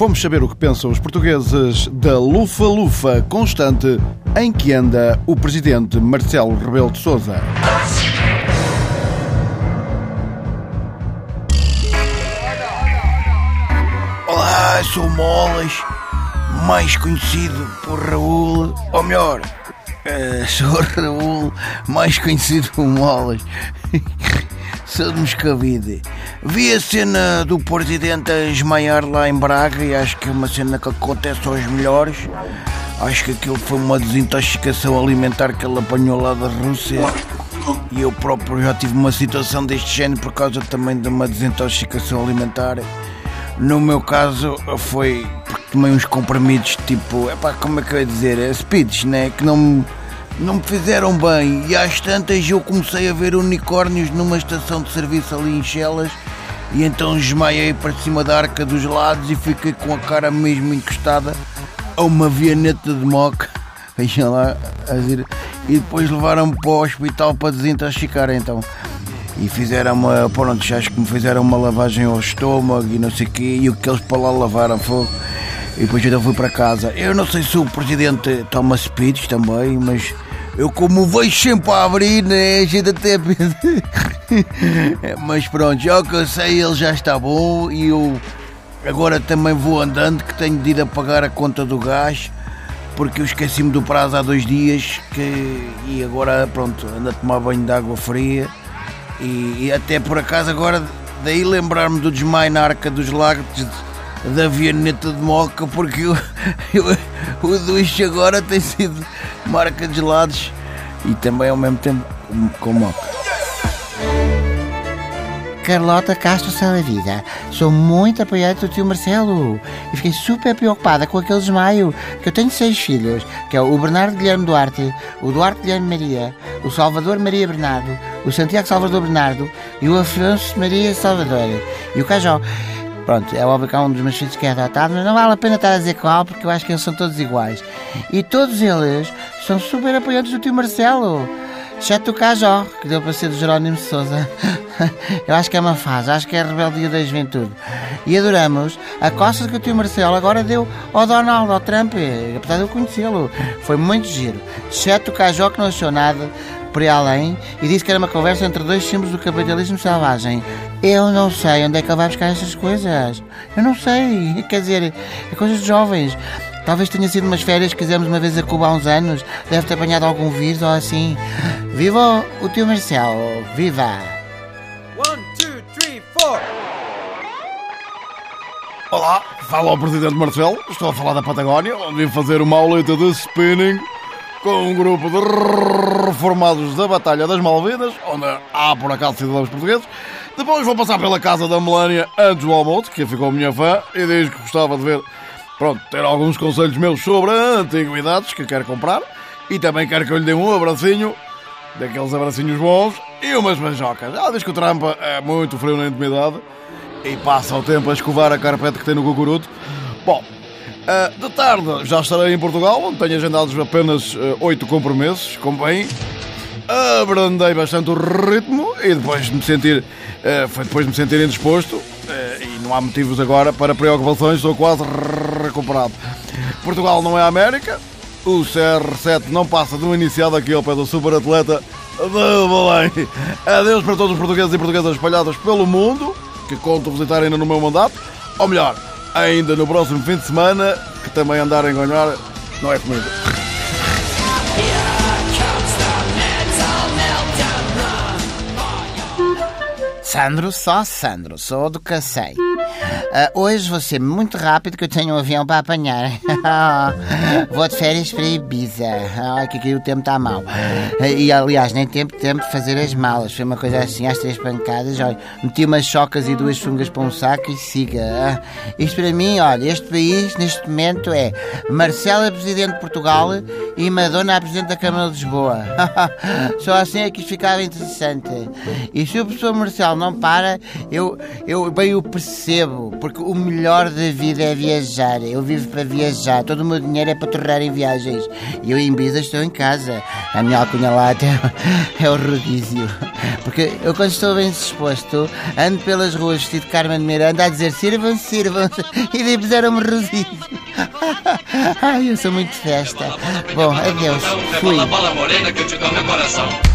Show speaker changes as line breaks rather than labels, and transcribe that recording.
fomos saber o que pensam os portugueses da lufa-lufa constante em que anda o presidente Marcelo Rebelo de Sousa.
Olá, sou Molas, mais conhecido por Raul, ou melhor, eh, sou Raul, mais conhecido por Molas. Sou de Moscavide. Vi a cena do presidente a esmaiar lá em Braga e acho que é uma cena que acontece aos melhores. Acho que aquilo foi uma desintoxicação alimentar que ele apanhou lá da Rússia. E eu próprio já tive uma situação deste género por causa também de uma desintoxicação alimentar. No meu caso foi porque tomei uns comprimidos tipo, epá, como é que eu ia dizer? É speeds, né? Que não me, não me fizeram bem. E às tantas eu comecei a ver unicórnios numa estação de serviço ali em Chelas. E então desmaiei para cima da arca dos lados e fiquei com a cara mesmo encostada a uma vianeta de moca. Vejam lá, a dizer, e depois levaram-me para o hospital para desintoxicar então. E fizeram uma, pronto, acho que me fizeram uma lavagem ao estômago e não sei o quê, e o que eles para lá lavaram fogo. E depois eu fui para casa. Eu não sei se o presidente toma speeds também, mas eu como vejo sempre a abrir, né? A gente até mas pronto, já que eu sei, ele já está bom e eu agora também vou andando que tenho de ir a pagar a conta do gás porque eu esqueci-me do prazo há dois dias que, e agora pronto, ando a tomar banho de água fria e, e até por acaso agora daí lembrar-me do desmaio na Arca dos Lagos da Vianeta de Moca porque eu, eu, o duche agora tem sido marca de gelados e também ao mesmo tempo com, com moca.
Carlota Castro Salavida. Sou muito apoiante do tio Marcelo e fiquei super preocupada com aquele desmaio, que eu tenho seis filhos, que é o Bernardo Guilherme Duarte, o Duarte Guilherme Maria, o Salvador Maria Bernardo, o Santiago Salvador Bernardo e o Afonso Maria Salvador e o Cajó. Pronto, é óbvio que há um dos meus filhos que é adotado, mas não vale a pena estar a dizer qual, porque eu acho que eles são todos iguais. E todos eles são super apoiantes do tio Marcelo. Exceto o Cajó, que deu para ser do Jerónimo Souza. Eu acho que é uma fase, acho que é a rebeldia da juventude. E adoramos a costa que o tio Marcelo agora deu ao Donald, ao Trump, apesar de eu conhecê-lo. Foi muito giro. Exceto o Cajó, que não achou nada por aí além e disse que era uma conversa entre dois símbolos do capitalismo selvagem. Eu não sei onde é que ele vai buscar essas coisas. Eu não sei. Quer dizer, é coisas de jovens. Talvez tenha sido umas férias que fizemos uma vez a Cuba há uns anos. Deve ter apanhado algum vírus ou assim. Viva o tio Marcelo! Viva!
Olá, fala o presidente Marcelo. Estou a falar da Patagónia, onde vim fazer uma auleta de spinning com um grupo de reformados da Batalha das Malvinas, onde há por acaso cidadãos portugueses. Depois vou passar pela casa da Melania antes do almoço, que ficou minha fã, e diz que gostava de ver, pronto, ter alguns conselhos meus sobre antiguidades que quer comprar. E também quero que eu lhe dê um abracinho, daqueles abracinhos bons, e umas manjocas. Ela diz que o trampa é muito frio na intimidade e passa o tempo a escovar a carpete que tem no cucuruto. Bom, Uh, de tarde já estarei em Portugal, onde tenho agendados apenas oito uh, compromissos, como bem. Abrandei bastante o ritmo e depois de me sentir, uh, foi depois de me sentir indisposto e não há motivos agora para preocupações, estou quase recuperado. Portugal não é a América, o CR7 não passa de um iniciado aqui ao pé do super atleta de Belém. Adeus para todos os portugueses e portuguesas espalhados pelo mundo, que conto visitar ainda no meu mandato, ou melhor, ainda no próximo fim de semana, que também andar a enganar não é comigo.
Sandro, só Sandro, sou do Cacém. Uh, hoje vou ser muito rápido que eu tenho um avião para apanhar. vou de férias para Ibiza. Ai, que aqui o tempo está mau. E aliás, nem tempo tempo de fazer as malas. Foi uma coisa assim, às três pancadas. Olha, meti umas chocas e duas sungas para um saco e siga. Uh, isto para mim, olha, este país neste momento é Marcela, Presidente de Portugal e Madonna, a Presidente da Câmara de Lisboa. Só assim é que isto ficava interessante. E se o professor Marcelo não para, eu, eu bem o percebo porque o melhor da vida é viajar. Eu vivo para viajar, todo o meu dinheiro é para torrar em viagens. E eu em Ibiza estou em casa. A minha alcunha lá até é o rodízio. Porque eu, quando estou bem disposto, ando pelas ruas vestido de Carmen de Miranda a dizer sirvam-se, sirvam-se, e daí puseram-me rodízio. Ai, eu sou muito festa. Bom, adeus. Fui.
bola morena que eu te dou meu coração.